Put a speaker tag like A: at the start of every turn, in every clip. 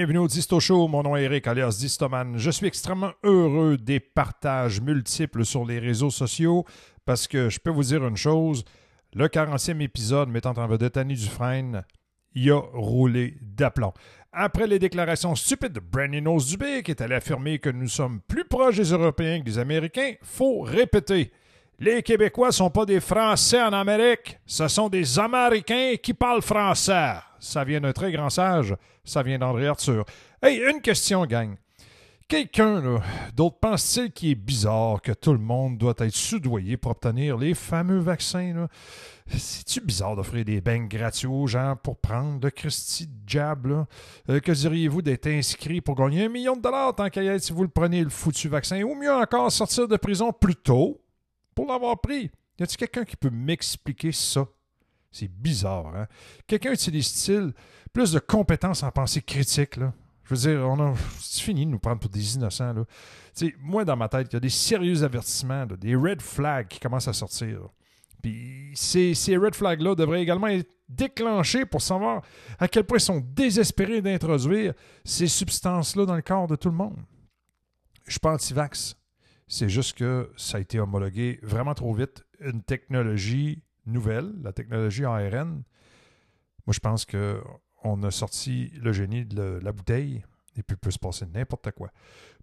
A: Bienvenue au Disto Show, mon nom est Eric alias Distoman. Je suis extrêmement heureux des partages multiples sur les réseaux sociaux parce que je peux vous dire une chose, le 40e épisode mettant en vedette Annie Dufresne, il a roulé d'aplomb. Après les déclarations stupides de Brandon Dubé qui est allé affirmer que nous sommes plus proches des Européens que des Américains, faut répéter. Les Québécois sont pas des Français en Amérique, ce sont des Américains qui parlent français. Ça vient d'un très grand sage, ça vient d'André Arthur. Hey, une question, gang. Quelqu'un d'autre pense-t-il qu'il est bizarre que tout le monde doit être soudoyé pour obtenir les fameux vaccins? C'est-tu bizarre d'offrir des bains gratuits aux gens pour prendre de Christy Jab? Euh, que diriez-vous d'être inscrit pour gagner un million de dollars tant qu'à si vous le prenez le foutu vaccin? Ou mieux encore, sortir de prison plus tôt? Pour l'avoir pris. Y a-t-il quelqu'un qui peut m'expliquer ça? C'est bizarre, hein? Quelqu'un utilise-t-il plus de compétences en pensée critique, là? Je veux dire, on a, c'est fini de nous prendre pour des innocents, là. moi, dans ma tête, il y a des sérieux avertissements, des red flags qui commencent à sortir. Puis ces, ces red flags-là devraient également être déclenchés pour savoir à quel point ils sont désespérés d'introduire ces substances-là dans le corps de tout le monde. Je suis pas anti-vax. C'est juste que ça a été homologué vraiment trop vite. Une technologie nouvelle, la technologie ARN. Moi, je pense qu'on a sorti le génie de la bouteille et puis peut se passer n'importe quoi.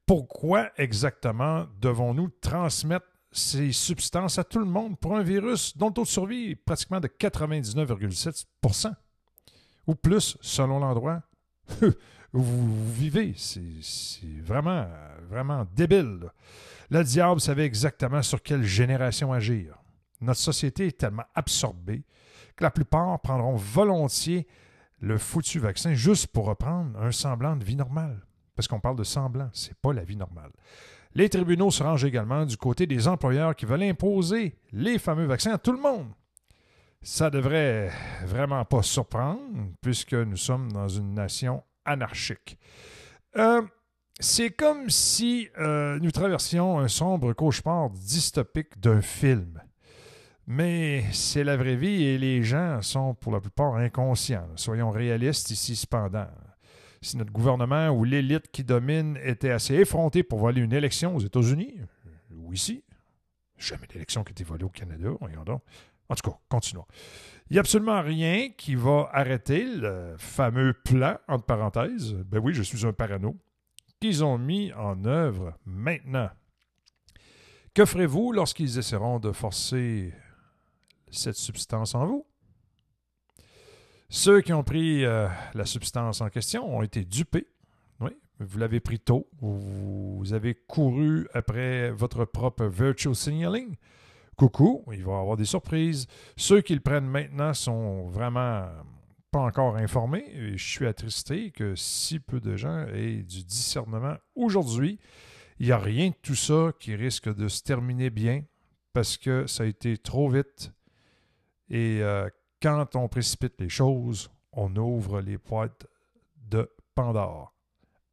A: Pourquoi exactement devons-nous transmettre ces substances à tout le monde pour un virus dont le taux de survie est pratiquement de 99,7% ou plus selon l'endroit? vous vivez? C'est vraiment, vraiment débile. Le diable savait exactement sur quelle génération agir. Notre société est tellement absorbée que la plupart prendront volontiers le foutu vaccin juste pour reprendre un semblant de vie normale. Parce qu'on parle de semblant, c'est pas la vie normale. Les tribunaux se rangent également du côté des employeurs qui veulent imposer les fameux vaccins à tout le monde. Ça devrait vraiment pas surprendre, puisque nous sommes dans une nation anarchique. Euh, c'est comme si euh, nous traversions un sombre cauchemar dystopique d'un film. Mais c'est la vraie vie et les gens sont pour la plupart inconscients. Soyons réalistes ici cependant. Si notre gouvernement ou l'élite qui domine était assez effronté pour voler une élection aux États-Unis, ou ici, jamais d'élection qui a été volée au Canada, voyons donc. En tout cas, continuons. Il n'y a absolument rien qui va arrêter le fameux plan, entre parenthèses, ben oui, je suis un parano, qu'ils ont mis en œuvre maintenant. Que ferez-vous lorsqu'ils essaieront de forcer cette substance en vous? Ceux qui ont pris euh, la substance en question ont été dupés. Oui, vous l'avez pris tôt. Vous avez couru après votre propre virtual signaling. Coucou, il va y avoir des surprises. Ceux qui le prennent maintenant sont vraiment pas encore informé. Et je suis attristé que si peu de gens aient du discernement aujourd'hui. Il n'y a rien de tout ça qui risque de se terminer bien parce que ça a été trop vite. Et euh, quand on précipite les choses, on ouvre les boîtes de Pandore.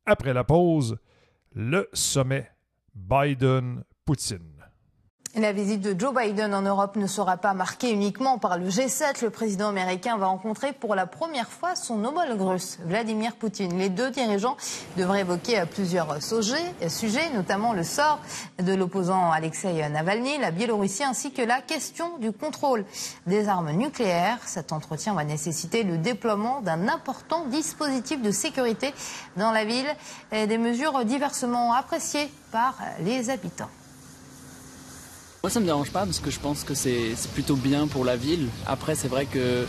A: Après la pause, le sommet Biden-Poutine.
B: La visite de Joe Biden en Europe ne sera pas marquée uniquement par le G7. Le président américain va rencontrer pour la première fois son homologue russe, Vladimir Poutine. Les deux dirigeants devraient évoquer plusieurs sujets, notamment le sort de l'opposant Alexei Navalny, la Biélorussie, ainsi que la question du contrôle des armes nucléaires. Cet entretien va nécessiter le déploiement d'un important dispositif de sécurité dans la ville et des mesures diversement appréciées par les habitants.
C: Moi, ça me dérange pas parce que je pense que c'est plutôt bien pour la ville. Après, c'est vrai que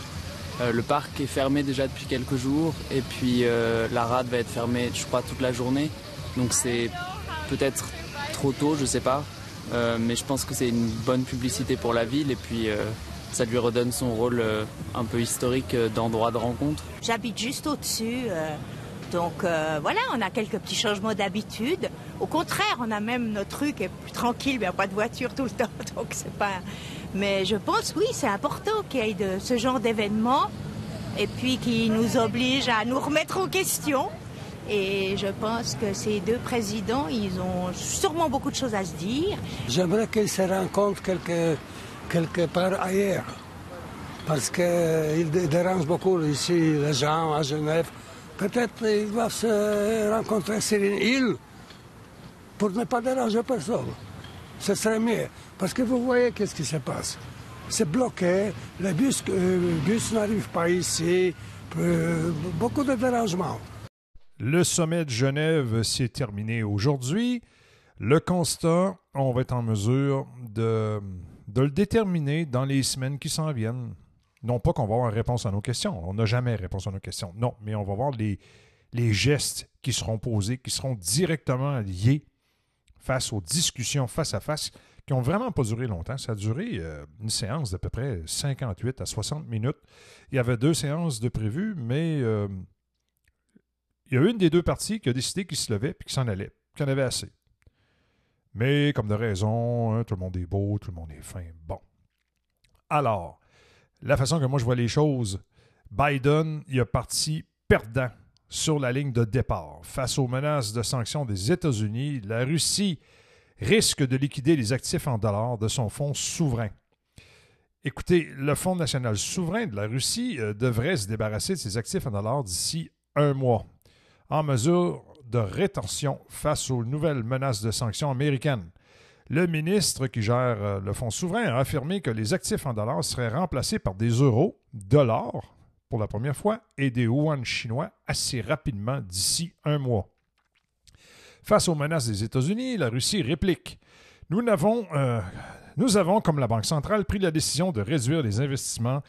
C: euh, le parc est fermé déjà depuis quelques jours et puis euh, la rade va être fermée, je crois, toute la journée. Donc c'est peut-être trop tôt, je sais pas. Euh, mais je pense que c'est une bonne publicité pour la ville et puis ça lui redonne son rôle un peu historique d'endroit de rencontre.
D: J'habite juste au-dessus. Donc euh, voilà, on a quelques petits changements d'habitude. Au contraire, on a même notre qui est plus tranquille, a pas de voiture tout le temps. Donc c'est pas. Mais je pense, oui, c'est important qu'il y ait de ce genre d'événements et puis qui nous oblige à nous remettre en question. Et je pense que ces deux présidents, ils ont sûrement beaucoup de choses à se dire.
E: J'aimerais qu'ils se rencontrent quelque, quelque part ailleurs.
F: parce qu'il dérange beaucoup ici les gens à Genève. Peut-être qu'ils doivent se rencontrer sur une île pour ne pas déranger personne. Ce serait mieux. Parce que vous voyez qu'est-ce qui se passe? C'est bloqué, les bus, euh, n'arrivent pas ici, euh, beaucoup de dérangements.
A: Le sommet de Genève s'est terminé aujourd'hui. Le constat, on va être en mesure de le déterminer dans les semaines qui s'en viennent. Non pas qu'on va avoir réponse à nos questions. On n'a jamais réponse à nos questions. Non, mais on va voir les, gestes qui seront posés, qui seront directement liés face aux discussions face à face qui n'ont vraiment pas duré longtemps. Ça a duré euh, une séance d'à peu près 58 à 60 minutes. Il y avait deux séances de prévues, mais euh, il y a une des deux parties qui a décidé qu'il se levait et qu'il s'en allait, qu'il en avait assez. Mais comme de raison, hein, tout le monde est beau, tout le monde est fin. Bon. Alors, la façon que moi je vois les choses, Biden, il a parti perdant sur la ligne de départ. Face aux menaces de sanctions des États-Unis, la Russie risque de liquider les actifs en dollars de son fonds souverain. Écoutez, le Fonds national souverain de la Russie euh, devrait se débarrasser de ses actifs en dollars d'ici un mois en mesure de rétention face aux nouvelles menaces de sanctions américaines. Le ministre qui gère euh, le fonds souverain a affirmé que les actifs en dollars seraient remplacés par des euros, dollars, pour la première fois, et des yuan chinois assez rapidement d'ici un mois. Face aux menaces des États-Unis, la Russie réplique. Nous avons, euh, nous avons, comme la Banque centrale, pris la décision de réduire les investissements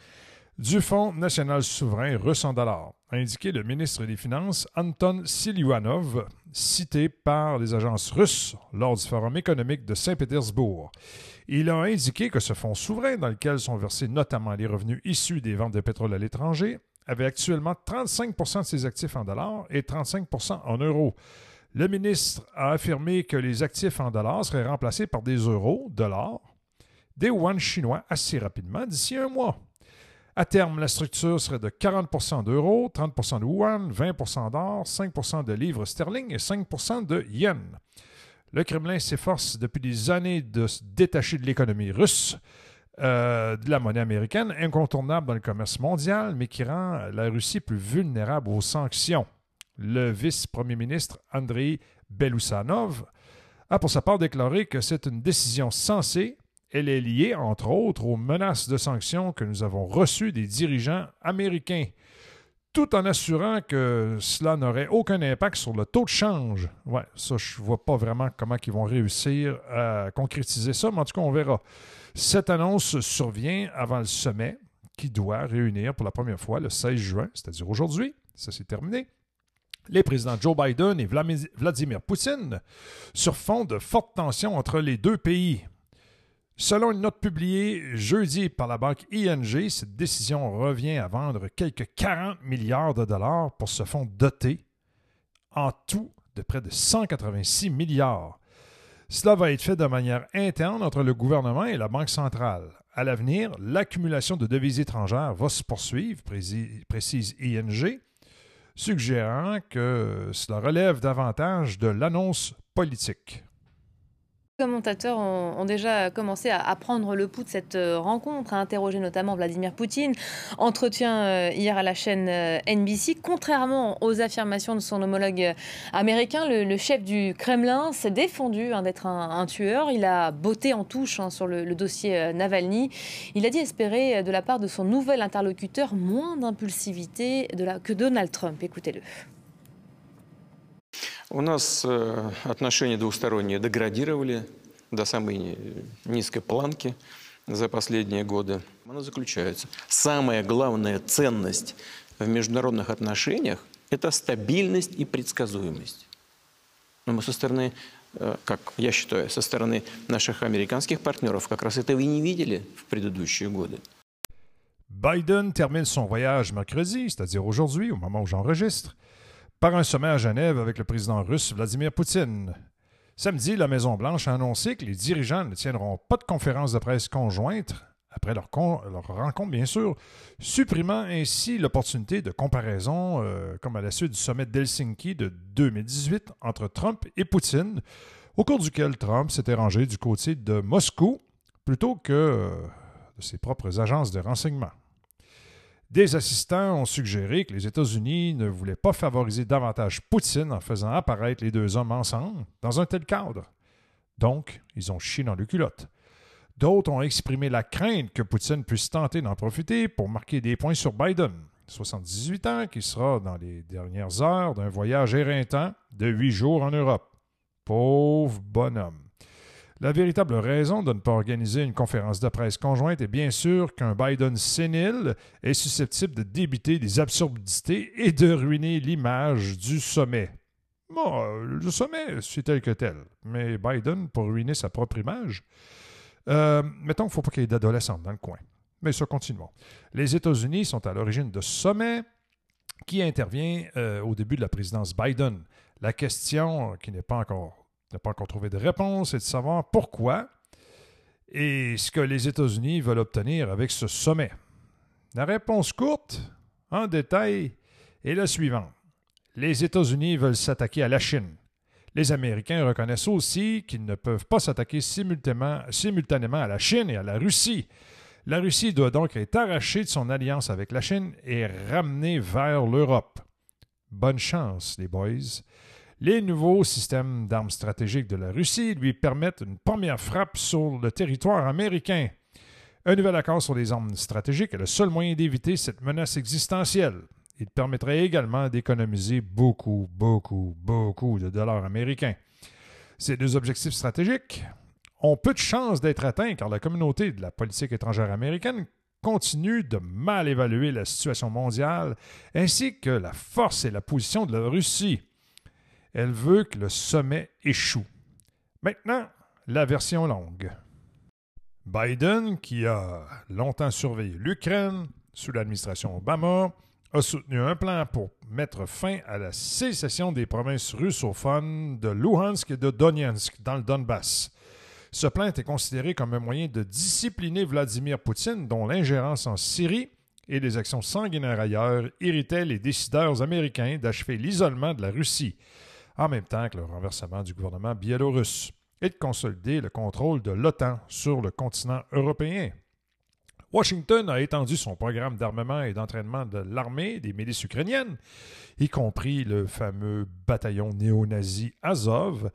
A: du Fonds national souverain russe en dollars, a indiqué le ministre des Finances Anton Siluanov, cité par les agences russes lors du Forum économique de Saint-Pétersbourg. Il a indiqué que ce fonds souverain, dans lequel sont versés notamment les revenus issus des ventes de pétrole à l'étranger, avait actuellement 35% de ses actifs en dollars et 35% en euros. Le ministre a affirmé que les actifs en dollars seraient remplacés par des euros, dollars, des yuan chinois assez rapidement d'ici un mois. À terme, la structure serait de 40% d'euros, 30% de yuan, 20% d'or, 5% de livres sterling et 5% de yen. Le Kremlin s'efforce depuis des années de se détacher de l'économie russe, euh, de la monnaie américaine, incontournable dans le commerce mondial, mais qui rend la Russie plus vulnérable aux sanctions. Le vice-premier ministre Andrei Belousanov a pour sa part déclaré que c'est une décision sensée elle est liée, entre autres, aux menaces de sanctions que nous avons reçues des dirigeants américains, tout en assurant que cela n'aurait aucun impact sur le taux de change. Ouais, ça, je ne vois pas vraiment comment ils vont réussir à concrétiser ça, mais en tout cas, on verra. Cette annonce survient avant le sommet qui doit réunir pour la première fois le 16 juin, c'est-à-dire aujourd'hui. Ça, c'est terminé les présidents Joe Biden et Vladimir Poutine sur fond de fortes tensions entre les deux pays. Selon une note publiée jeudi par la banque ING, cette décision revient à vendre quelques 40 milliards de dollars pour ce fonds doté, en tout de près de 186 milliards. Cela va être fait de manière interne entre le gouvernement et la Banque centrale. À l'avenir, l'accumulation de devises étrangères va se poursuivre, précise ING, suggérant que cela relève davantage de l'annonce politique
E: commentateurs ont, déjà commencé à, prendre le pouls de cette euh, rencontre, à interroger notamment Vladimir Poutine. Entretien euh, hier à la chaîne euh, NBC. Contrairement aux affirmations de son homologue américain, le, chef du Kremlin s'est défendu hein, d'être un, tueur. Il a botté en touche hein, sur le, dossier Navalny. Il a dit espérer de la part de son nouvel interlocuteur moins d'impulsivité que Donald Trump. Écoutez-le.
G: У нас э, отношения двусторонние деградировали до самой низкой планки за последние годы. Оно заключается. Самая главная ценность в международных отношениях – это стабильность и предсказуемость. Мы со стороны, э, как я считаю, со стороны наших американских партнеров как раз этого и не видели в предыдущие годы.
A: Biden termine son voyage mercredi, c'est-à-dire aujourd'hui, au moment où j'enregistre. Par un sommet à Genève avec le président russe Vladimir Poutine. Samedi, la Maison-Blanche a annoncé que les dirigeants ne tiendront pas de conférence de presse conjointe après leur, rencontre, bien sûr, supprimant ainsi l'opportunité de comparaison, euh, comme à la suite du sommet d'Helsinki de 2018 entre Trump et Poutine, au cours duquel Trump s'était rangé du côté de Moscou plutôt que euh, de ses propres agences de renseignement. Des assistants ont suggéré que les États-Unis ne voulaient pas favoriser davantage Poutine en faisant apparaître les deux hommes ensemble dans un tel cadre. Donc, ils ont chié dans le culotte. D'autres ont exprimé la crainte que Poutine puisse tenter d'en profiter pour marquer des points sur Biden, 78 ans, qui sera dans les dernières heures d'un voyage éreintant de huit jours en Europe. Pauvre bonhomme. La véritable raison de ne pas organiser une conférence de presse conjointe est bien sûr qu'un Biden sénile est susceptible de débiter des absurdités et de ruiner l'image du sommet. Bon, le sommet, c'est tel que tel, mais Biden, pour ruiner sa propre image, euh, mettons qu'il ne faut pas qu'il y ait d'adolescents dans le coin. Mais ça, continuons. Les États-Unis sont à l'origine de sommet qui intervient euh, au début de la présidence Biden. La question qui n'est pas encore n'a pas encore trouvé de réponse, c'est de savoir pourquoi et ce que les États-Unis veulent obtenir avec ce sommet. La réponse courte, en détail, est la suivante. Les États-Unis veulent s'attaquer à la Chine. Les Américains reconnaissent aussi qu'ils ne peuvent pas s'attaquer simultanément à la Chine et à la Russie. La Russie doit donc être arrachée de son alliance avec la Chine et ramenée vers l'Europe. Bonne chance, les boys. Les nouveaux systèmes d'armes stratégiques de la Russie lui permettent une première frappe sur le territoire américain. Un nouvel accord sur les armes stratégiques est le seul moyen d'éviter cette menace existentielle. Il permettrait également d'économiser beaucoup, beaucoup, beaucoup de dollars américains. Ces deux objectifs stratégiques ont peu de chances d'être atteints car la communauté de la politique étrangère américaine continue de mal évaluer la situation mondiale ainsi que la force et la position de la Russie. Elle veut que le sommet échoue. Maintenant, la version longue. Biden, qui a longtemps surveillé l'Ukraine sous l'administration Obama, a soutenu un plan pour mettre fin à la sécession des provinces russophones de Luhansk et de Donetsk dans le Donbass. Ce plan était considéré comme un moyen de discipliner Vladimir Poutine, dont l'ingérence en Syrie et les actions sanguinaires ailleurs irritaient les décideurs américains d'achever l'isolement de la Russie en même temps que le renversement du gouvernement biélorusse, et de consolider le contrôle de l'OTAN sur le continent européen. Washington a étendu son programme d'armement et d'entraînement de l'armée des milices ukrainiennes, y compris le fameux bataillon néo-nazi Azov,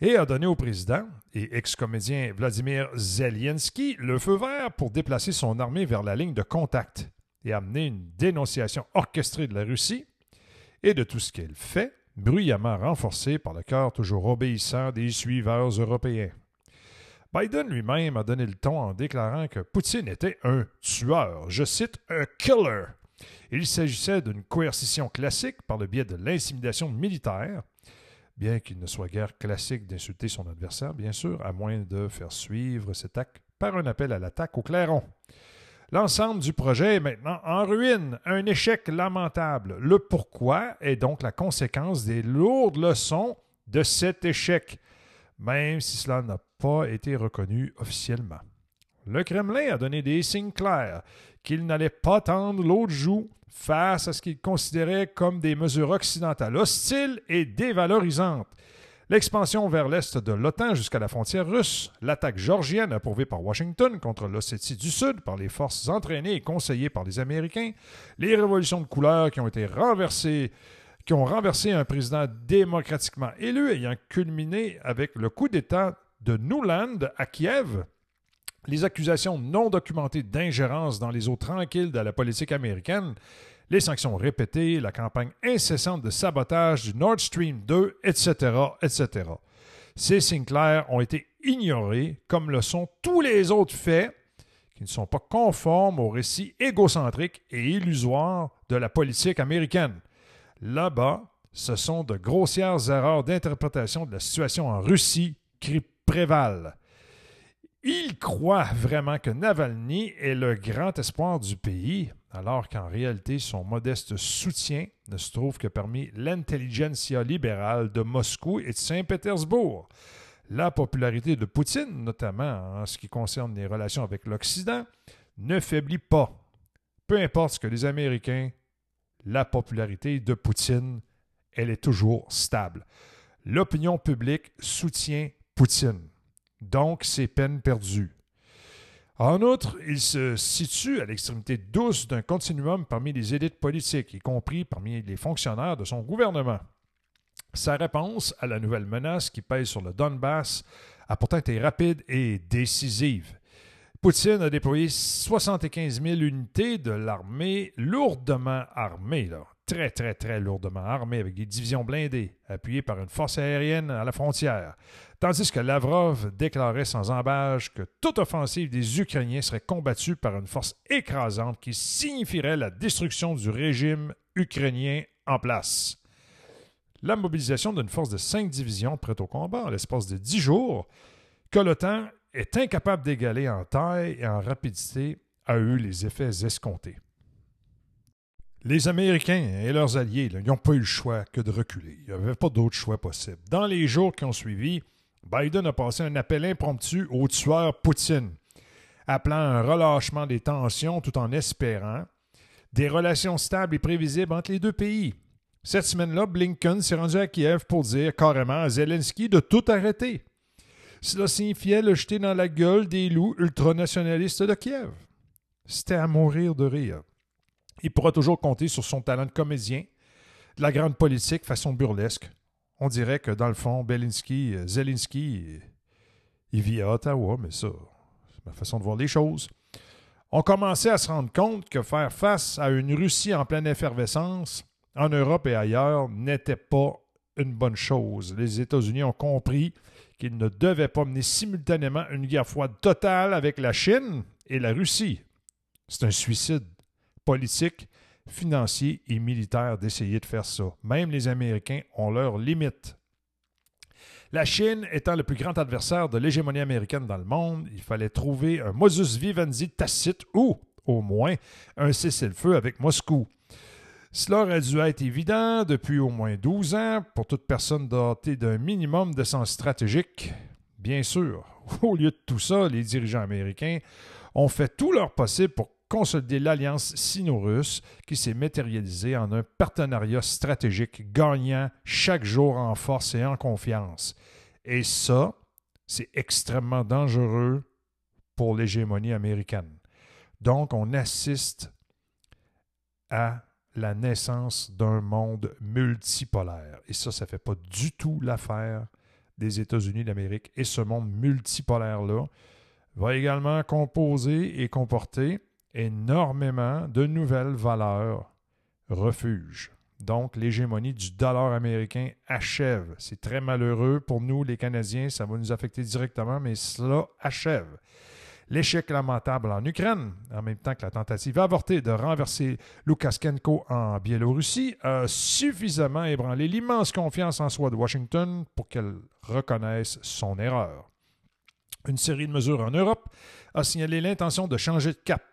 A: et a donné au président et ex-comédien Vladimir Zelensky le feu vert pour déplacer son armée vers la ligne de contact et amener une dénonciation orchestrée de la Russie et de tout ce qu'elle fait bruyamment renforcé par le cœur toujours obéissant des suiveurs européens. Biden lui-même a donné le ton en déclarant que Poutine était un tueur, je cite, un killer. Il s'agissait d'une coercition classique par le biais de l'intimidation militaire, bien qu'il ne soit guère classique d'insulter son adversaire, bien sûr, à moins de faire suivre cet acte par un appel à l'attaque au clairon. L'ensemble du projet est maintenant en ruine, un échec lamentable. Le pourquoi est donc la conséquence des lourdes leçons de cet échec, même si cela n'a pas été reconnu officiellement. Le Kremlin a donné des signes clairs qu'il n'allait pas tendre l'autre joue face à ce qu'il considérait comme des mesures occidentales hostiles et dévalorisantes, L'expansion vers l'est de l'OTAN jusqu'à la frontière russe, l'attaque georgienne approuvée par Washington contre l'Ossétie du Sud par les forces entraînées et conseillées par les Américains, les révolutions de couleur qui ont été renversées qui ont renversé un président démocratiquement élu ayant culminé avec le coup d'État de Nuland à Kiev, les accusations non documentées d'ingérence dans les eaux tranquilles de la politique américaine, les sanctions répétées, la campagne incessante de sabotage du Nord Stream 2, etc., etc. Ces signes clairs ont été ignorés, comme le sont tous les autres faits qui ne sont pas conformes au récit égocentrique et illusoire de la politique américaine. Là-bas, ce sont de grossières erreurs d'interprétation de la situation en Russie qui prévalent. Ils croient vraiment que Navalny est le grand espoir du pays, alors qu'en réalité, son modeste soutien ne se trouve que parmi l'intelligentsia libérale de Moscou et de Saint-Pétersbourg. La popularité de Poutine, notamment en ce qui concerne les relations avec l'Occident, ne faiblit pas. Peu importe ce que les Américains, la popularité de Poutine, elle est toujours stable. L'opinion publique soutient Poutine. Donc, c'est peine perdue. En outre, il se situe à l'extrémité douce d'un continuum parmi les élites politiques, y compris parmi les fonctionnaires de son gouvernement. Sa réponse à la nouvelle menace qui pèse sur le Donbass a pourtant été rapide et décisive. Poutine a déployé 75 000 unités de l'armée lourdement armée. Très très très lourdement armée, avec des divisions blindées, appuyées par une force aérienne à la frontière, tandis que Lavrov déclarait sans embâche que toute offensive des Ukrainiens serait combattue par une force écrasante qui signifierait la destruction du régime ukrainien en place. La mobilisation d'une force de cinq divisions prête au combat en l'espace de dix jours, que l'OTAN est incapable d'égaler en taille et en rapidité, a eu les effets escomptés. Les Américains et leurs alliés n'ont pas eu le choix que de reculer. Il n'y avait pas d'autre choix possible. Dans les jours qui ont suivi, Biden a passé un appel impromptu au tueur Poutine, appelant un relâchement des tensions tout en espérant des relations stables et prévisibles entre les deux pays. Cette semaine-là, Blinken s'est rendu à Kiev pour dire carrément à Zelensky de tout arrêter. Cela signifiait le jeter dans la gueule des loups ultranationalistes de Kiev. C'était à mourir de rire. Il pourra toujours compter sur son talent de comédien, de la grande politique façon burlesque. On dirait que dans le fond, Belinsky, euh, Zelensky, il vit à Ottawa, mais ça, c'est ma façon de voir les choses. On commençait à se rendre compte que faire face à une Russie en pleine effervescence, en Europe et ailleurs, n'était pas une bonne chose. Les États-Unis ont compris qu'il ne devait pas mener simultanément une guerre froide totale avec la Chine et la Russie. C'est un suicide politique, financier et militaire d'essayer de faire ça. Même les Américains ont leurs limites. La Chine étant le plus grand adversaire de l'hégémonie américaine dans le monde, il fallait trouver un modus vivendi tacite ou, au moins, un cessez-le-feu avec Moscou. Cela aurait dû être évident depuis au moins 12 ans pour toute personne dotée d'un minimum de sens stratégique. Bien sûr, au lieu de tout ça, les dirigeants américains ont fait tout leur possible pour consolider l'alliance sino-russe qui s'est matérialisée en un partenariat stratégique gagnant chaque jour en force et en confiance. Et ça, c'est extrêmement dangereux pour l'hégémonie américaine. Donc, on assiste à la naissance d'un monde multipolaire. Et ça, ça ne fait pas du tout l'affaire des États-Unis d'Amérique. Et ce monde multipolaire-là va également composer et comporter énormément de nouvelles valeurs refuges. Donc, l'hégémonie du dollar américain achève. C'est très malheureux pour nous, les Canadiens, ça va nous affecter directement, mais cela achève. L'échec lamentable en Ukraine, en même temps que la tentative avortée de renverser Lukashenko en Biélorussie, a suffisamment ébranlé l'immense confiance en soi de Washington pour qu'elle reconnaisse son erreur. Une série de mesures en Europe a signalé l'intention de changer de cap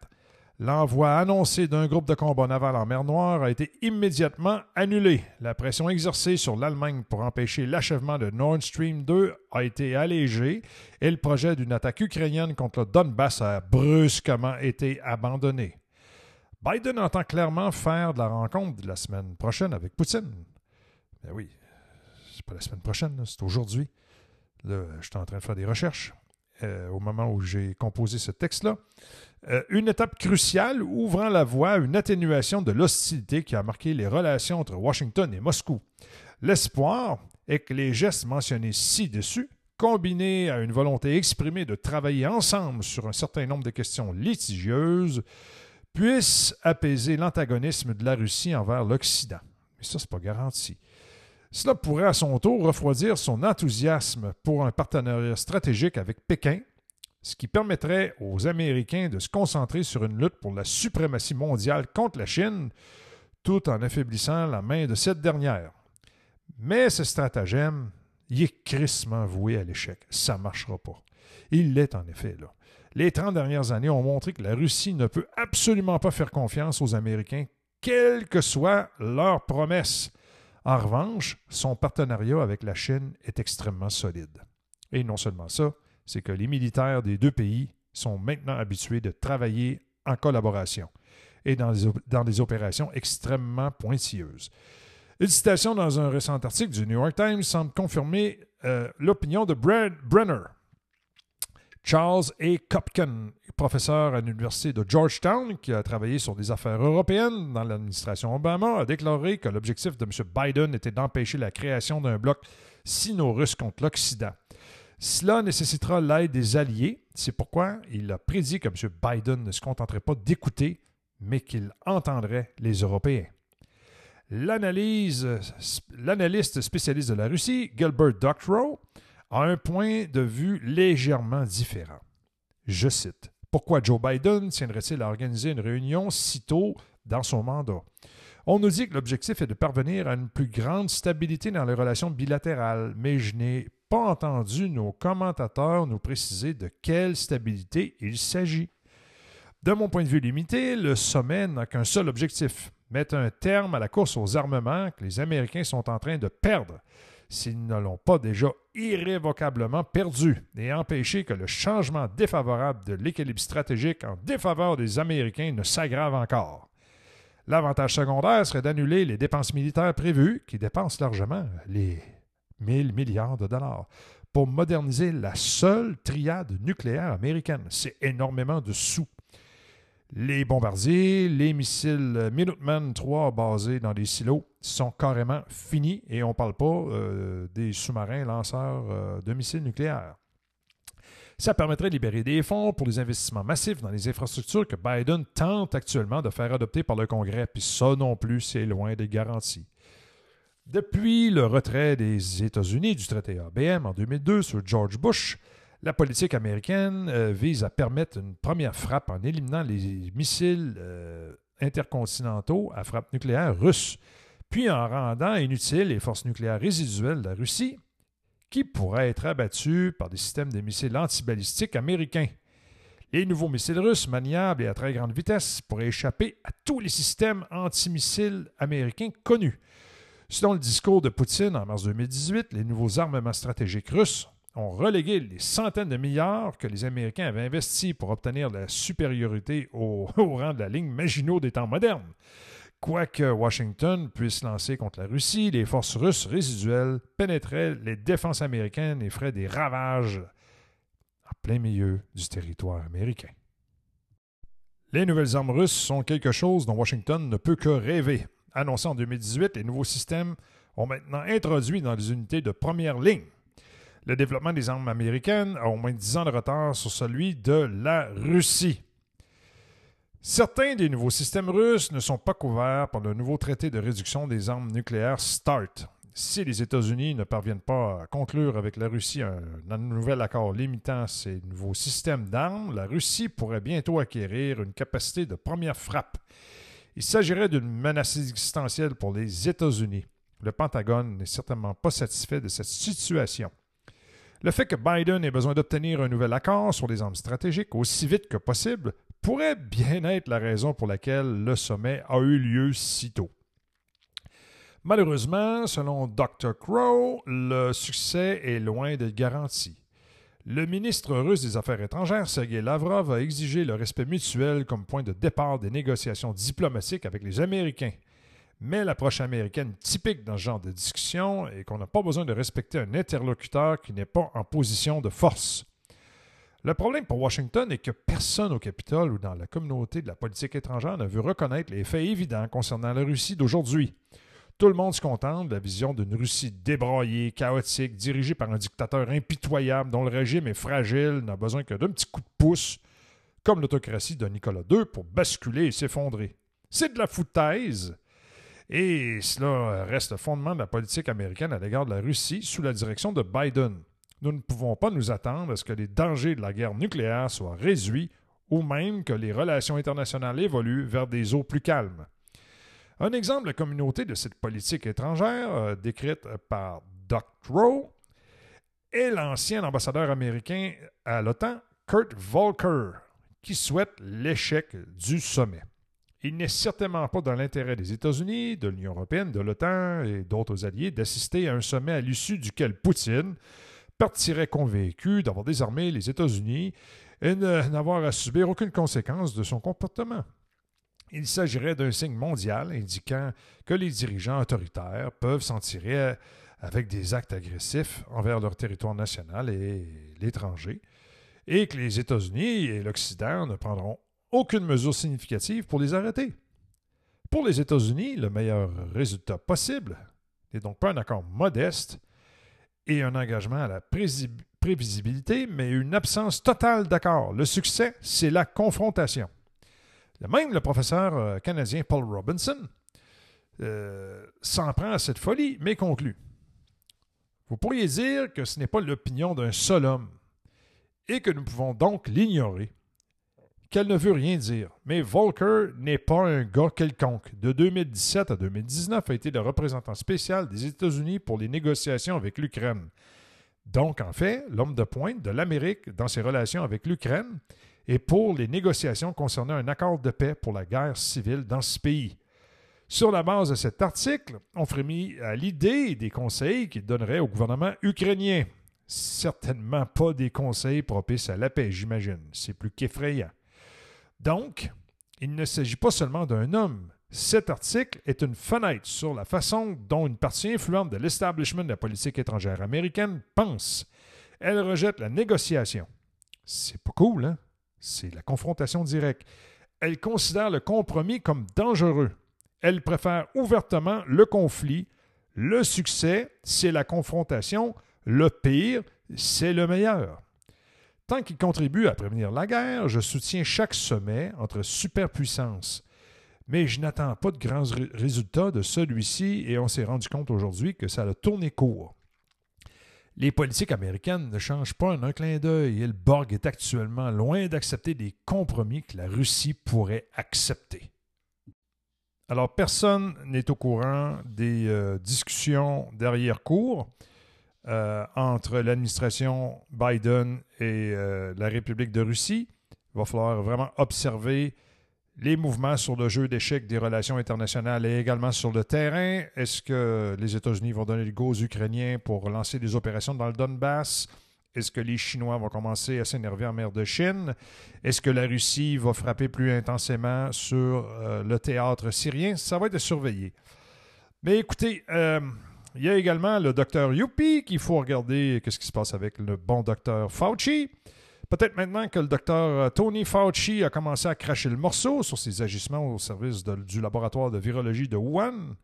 A: L'envoi annoncé d'un groupe de combat naval en mer Noire a été immédiatement annulé. La pression exercée sur l'Allemagne pour empêcher l'achèvement de Nord Stream 2 a été allégée et le projet d'une attaque ukrainienne contre le Donbass a brusquement été abandonné. Biden entend clairement faire de la rencontre de la semaine prochaine avec Poutine. Ben oui, c'est pas la semaine prochaine, c'est aujourd'hui. Là, je suis en train de faire des recherches euh, au moment où j'ai composé ce texte-là. Euh, une étape cruciale ouvrant la voie à une atténuation de l'hostilité qui a marqué les relations entre Washington et Moscou. L'espoir est que les gestes mentionnés ci-dessus, combinés à une volonté exprimée de travailler ensemble sur un certain nombre de questions litigieuses, puissent apaiser l'antagonisme de la Russie envers l'Occident. Mais ça, ce n'est pas garanti. Cela pourrait à son tour refroidir son enthousiasme pour un partenariat stratégique avec Pékin ce qui permettrait aux Américains de se concentrer sur une lutte pour la suprématie mondiale contre la Chine, tout en affaiblissant la main de cette dernière. Mais ce stratagème, est crissement voué à l'échec. Ça ne marchera pas. Il l'est en effet, là. Les 30 dernières années ont montré que la Russie ne peut absolument pas faire confiance aux Américains, quelles que soient leurs promesses. En revanche, son partenariat avec la Chine est extrêmement solide. Et non seulement ça, c'est que les militaires des deux pays sont maintenant habitués de travailler en collaboration et dans des, opérations extrêmement pointilleuses. Une citation dans un récent article du New York Times semble confirmer euh, l'opinion de Brad Brenner, Charles A. Kopken, professeur à l'Université de Georgetown, qui a travaillé sur des affaires européennes dans l'administration Obama, a déclaré que l'objectif de M. Biden était d'empêcher la création d'un bloc sino-russe contre l'Occident. Cela nécessitera l'aide des alliés. C'est pourquoi il a prédit que M. Biden ne se contenterait pas d'écouter, mais qu'il entendrait les Européens. L'analyste spécialiste de la Russie, Gilbert Doctorow, a un point de vue légèrement différent. Je cite Pourquoi Joe Biden tiendrait-il à organiser une réunion si tôt dans son mandat? On nous dit que l'objectif est de parvenir à une plus grande stabilité dans les relations bilatérales, mais je n'ai pas entendu nos commentateurs nous préciser de quelle stabilité il s'agit. De mon point de vue limité, le sommet n'a qu'un seul objectif mettre un terme à la course aux armements que les Américains sont en train de perdre s'ils ne l'ont pas déjà irrévocablement perdu et empêcher que le changement défavorable de l'équilibre stratégique en défaveur des Américains ne s'aggrave encore. L'avantage secondaire serait d'annuler les dépenses militaires prévues, qui dépensent largement les 1000 milliards de dollars, pour moderniser la seule triade nucléaire américaine. C'est énormément de sous. Les bombardiers, les missiles Minuteman 3 basés dans des silos sont carrément finis et on ne parle pas euh, des sous-marins lanceurs euh, de missiles nucléaires. Ça permettrait de libérer des fonds pour des investissements massifs dans les infrastructures que Biden tente actuellement de faire adopter par le Congrès, puis ça non plus, c'est loin des garanties. Depuis le retrait des États-Unis du traité ABM en 2002 sur George Bush, la politique américaine euh, vise à permettre une première frappe en éliminant les missiles intercontinentaux à frappe nucléaire russes, puis en rendant inutiles les forces nucléaires résiduelles de la Russie, qui pourraient être abattues par des systèmes de missiles antibalistiques américains. Les nouveaux missiles russes, maniables et à très grande vitesse, pourraient échapper à tous les systèmes antimissiles américains connus. Selon le discours de Poutine en mars 2018, les nouveaux armements stratégiques russes ont relégué les centaines de milliards que les Américains avaient investis pour obtenir la supériorité au, rang de la ligne Maginot des temps modernes. Quoique Washington puisse lancer contre la Russie, les forces russes résiduelles pénétraient les défenses américaines et feraient des ravages en plein milieu du territoire américain. Les nouvelles armes russes sont quelque chose dont Washington ne peut que rêver. Annoncé en 2018, les nouveaux systèmes ont maintenant introduit dans les unités de première ligne le développement des armes américaines a au moins 10 ans de retard sur celui de la Russie. Certains des nouveaux systèmes russes ne sont pas couverts par le nouveau traité de réduction des armes nucléaires START. Si les États-Unis ne parviennent pas à conclure avec la Russie un, nouvel accord limitant ces nouveaux systèmes d'armes, la Russie pourrait bientôt acquérir une capacité de première frappe. Il s'agirait d'une menace existentielle pour les États-Unis. Le Pentagone n'est certainement pas satisfait de cette situation. Le fait que Biden ait besoin d'obtenir un nouvel accord sur les armes stratégiques aussi vite que possible pourrait bien être la raison pour laquelle le sommet a eu lieu si tôt. Malheureusement, selon Dr. Crow, le succès est loin d'être garanti. Le ministre russe des Affaires étrangères, Sergei Lavrov, a exigé le respect mutuel comme point de départ des négociations diplomatiques avec les Américains. Mais l'approche américaine typique dans ce genre de discussion est qu'on n'a pas besoin de respecter un interlocuteur qui n'est pas en position de force. Le problème pour Washington est que personne au Capitole ou dans la communauté de la politique étrangère ne veut reconnaître les faits évidents concernant la Russie d'aujourd'hui. Tout le monde se contente de la vision d'une Russie débraillée, chaotique, dirigée par un dictateur impitoyable dont le régime est fragile, n'a besoin que d'un petit coup de pouce, comme l'autocratie de Nicolas II, pour basculer et s'effondrer. C'est de la foutaise. Et cela reste le fondement de la politique américaine à l'égard de la Russie sous la direction de Biden. Nous ne pouvons pas nous attendre à ce que les dangers de la guerre nucléaire soient réduits ou même que les relations internationales évoluent vers des eaux plus calmes. Un exemple de communauté de cette politique étrangère, euh, décrite par Doc Rowe, est l'ancien ambassadeur américain à l'OTAN, Kurt Volker, qui souhaite l'échec du sommet. Il n'est certainement pas dans l'intérêt des États-Unis, de l'Union européenne, de l'OTAN et d'autres alliés d'assister à un sommet à l'issue duquel Poutine partirait convaincu d'avoir désarmé les États-Unis et n'avoir à subir aucune conséquence de son comportement. Il s'agirait d'un signe mondial indiquant que les dirigeants autoritaires peuvent s'en tirer avec des actes agressifs envers leur territoire national et l'étranger, et que les États-Unis et l'Occident ne prendront aucune mesure significative pour les arrêter. Pour les États-Unis, le meilleur résultat possible n'est donc pas un accord modeste et un engagement à la prévisibilité, mais une absence totale d'accord. Le succès, c'est la confrontation. Même le professeur euh, canadien Paul Robinson euh, s'en prend à cette folie, mais conclut. Vous pourriez dire que ce n'est pas l'opinion d'un seul homme et que nous pouvons donc l'ignorer qu'elle ne veut rien dire. Mais Volker n'est pas un gars quelconque. De 2017 à 2019, a été le représentant spécial des États-Unis pour les négociations avec l'Ukraine. Donc, en fait, l'homme de pointe de l'Amérique dans ses relations avec l'Ukraine et pour les négociations concernant un accord de paix pour la guerre civile dans ce pays. Sur la base de cet article, on frémit à l'idée des conseils qu'il donnerait au gouvernement ukrainien. Certainement pas des conseils propices à la paix, j'imagine. C'est plus qu'effrayant. Donc, il ne s'agit pas seulement d'un homme. Cet article est une fenêtre sur la façon dont une partie influente de l'establishment de la politique étrangère américaine pense. Elle rejette la négociation. C'est pas cool, hein? C'est la confrontation directe. Elle considère le compromis comme dangereux. Elle préfère ouvertement le conflit. Le succès, c'est la confrontation. Le pire, c'est le meilleur. Tant qu'il contribue à prévenir la guerre, je soutiens chaque sommet entre superpuissances. Mais je n'attends pas de grands résultats de celui-ci et on s'est rendu compte aujourd'hui que ça a tourné court. Les politiques américaines ne changent pas en un clin d'œil et le Borg est actuellement loin d'accepter des compromis que la Russie pourrait accepter. Alors, personne n'est au courant des euh, discussions derrière-cours. Euh, entre l'administration Biden et euh, la République de Russie. Il va falloir vraiment observer les mouvements sur le jeu d'échecs des relations internationales et également sur le terrain. Est-ce que les États-Unis vont donner le go aux Ukrainiens pour lancer des opérations dans le Donbass? Est-ce que les Chinois vont commencer à s'énerver en mer de Chine? Est-ce que la Russie va frapper plus intensément sur euh, le théâtre syrien? Ça va être surveillé. Mais écoutez, il y a également le docteur Youpi qu'il faut regarder qu'est-ce qui se passe avec le bon docteur Fauci. Peut-être maintenant que le docteur euh, Tony Fauci a commencé à cracher le morceau sur ses agissements au service du laboratoire de virologie de Wuhan,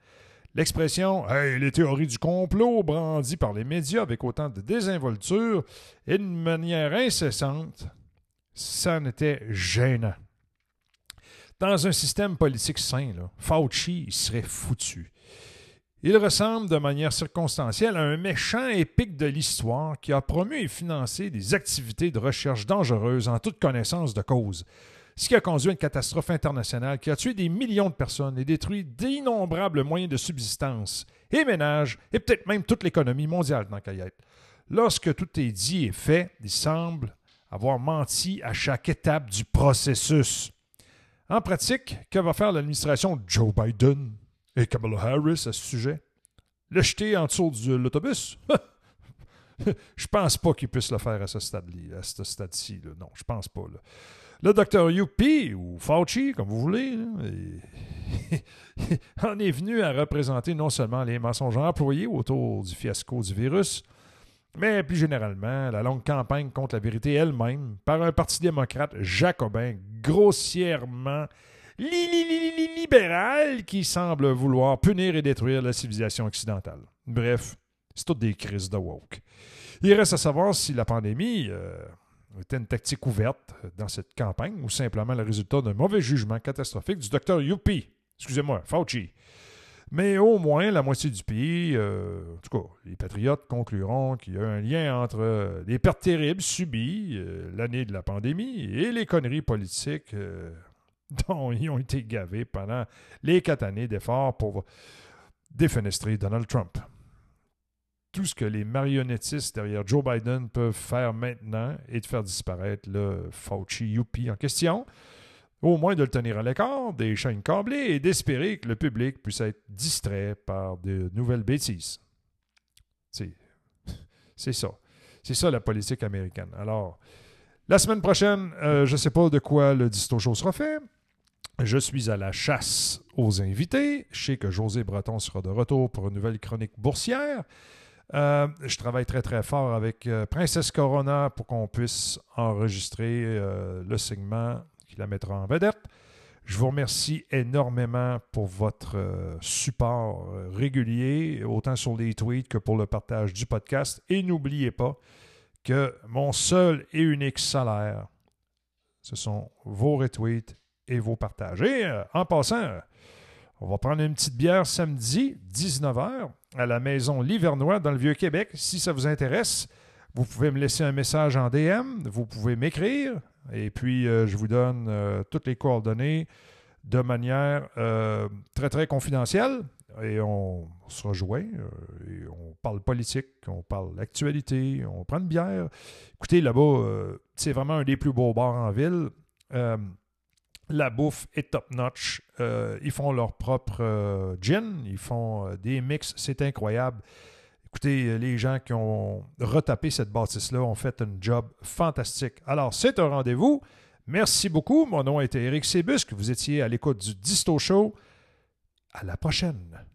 A: l'expression hey, les théories du complot brandies par les médias avec autant de désinvolture et d'une manière incessante, ça n'était gênant. Dans un système politique sain, Fauci serait foutu. Il ressemble de manière circonstancielle à un méchant épique de l'histoire qui a promu et financé des activités de recherche dangereuses en toute connaissance de cause, ce qui a conduit à une catastrophe internationale qui a tué des millions de personnes et détruit d'innombrables moyens de subsistance et ménages et peut-être même toute l'économie mondiale dans Cayette. Lorsque tout est dit et fait, il semble avoir menti à chaque étape du processus. En pratique, que va faire l'administration Joe Biden? Et Kamala Harris à ce sujet. Le jeter en dessous de l'autobus? je pense pas qu'il puisse le faire à ce stade-ci. À ce stade-ci non, je pense pas. Le docteur Yuppie, ou Fauci, comme vous voulez, en est venu à représenter non seulement les mensonges employés autour du fiasco du virus, mais plus généralement la longue campagne contre la vérité elle-même par un parti démocrate jacobin grossièrement libéral qui semble vouloir punir et détruire la civilisation occidentale. Bref, c'est toutes des crises de woke. Il reste à savoir si la pandémie euh, était une tactique ouverte dans cette campagne ou simplement le résultat d'un mauvais jugement catastrophique du docteur Yuppie, excusez-moi, Fauci. Mais au moins, la moitié du pays, euh, en tout cas, les patriotes concluront qu'il y a un lien entre euh, les pertes terribles subies l'année de la pandémie et les conneries politiques dont ils ont été gavés pendant les quatre années d'efforts pour défenestrer Donald Trump. Tout ce que les marionnettistes derrière Joe Biden peuvent faire maintenant est de faire disparaître le Fauci Youpi en question, au moins de le tenir à l'écart des chaînes câblées et d'espérer que le public puisse être distrait par de nouvelles bêtises. C'est ça. C'est ça la politique américaine. Alors, la semaine prochaine, euh, je ne sais pas de quoi le Disto Show sera fait. Je suis à la chasse aux invités. Je sais que José Breton sera de retour pour une nouvelle chronique boursière. Euh, je travaille très très fort avec euh, Princesse Corona pour qu'on puisse enregistrer euh, le segment qui la mettra en vedette. Je vous remercie énormément pour votre support régulier, autant sur les tweets que pour le partage du podcast. Et n'oubliez pas que mon seul et unique salaire, ce sont vos retweets et vos partages. Et en passant, on va prendre une petite bière samedi, 19h, à la maison Livernois dans le Vieux-Québec. Si ça vous intéresse, vous pouvez me laisser un message en DM, vous pouvez m'écrire, et puis euh, je vous donne euh, toutes les coordonnées de manière euh, très, très confidentielle. Et on se rejoint, on parle politique, on parle actualité, on prend une bière. Écoutez, là-bas, c'est vraiment un des plus beaux bars en ville. La bouffe est top-notch. Euh, ils font leur propre euh, gin, ils font euh, des mix, c'est incroyable. Écoutez, les gens qui ont retapé cette bâtisse-là ont fait un job fantastique. Alors, c'est un rendez-vous. Merci beaucoup. Mon nom était Eric Sébusque. Vous étiez à l'écoute du Disto Show. À la prochaine.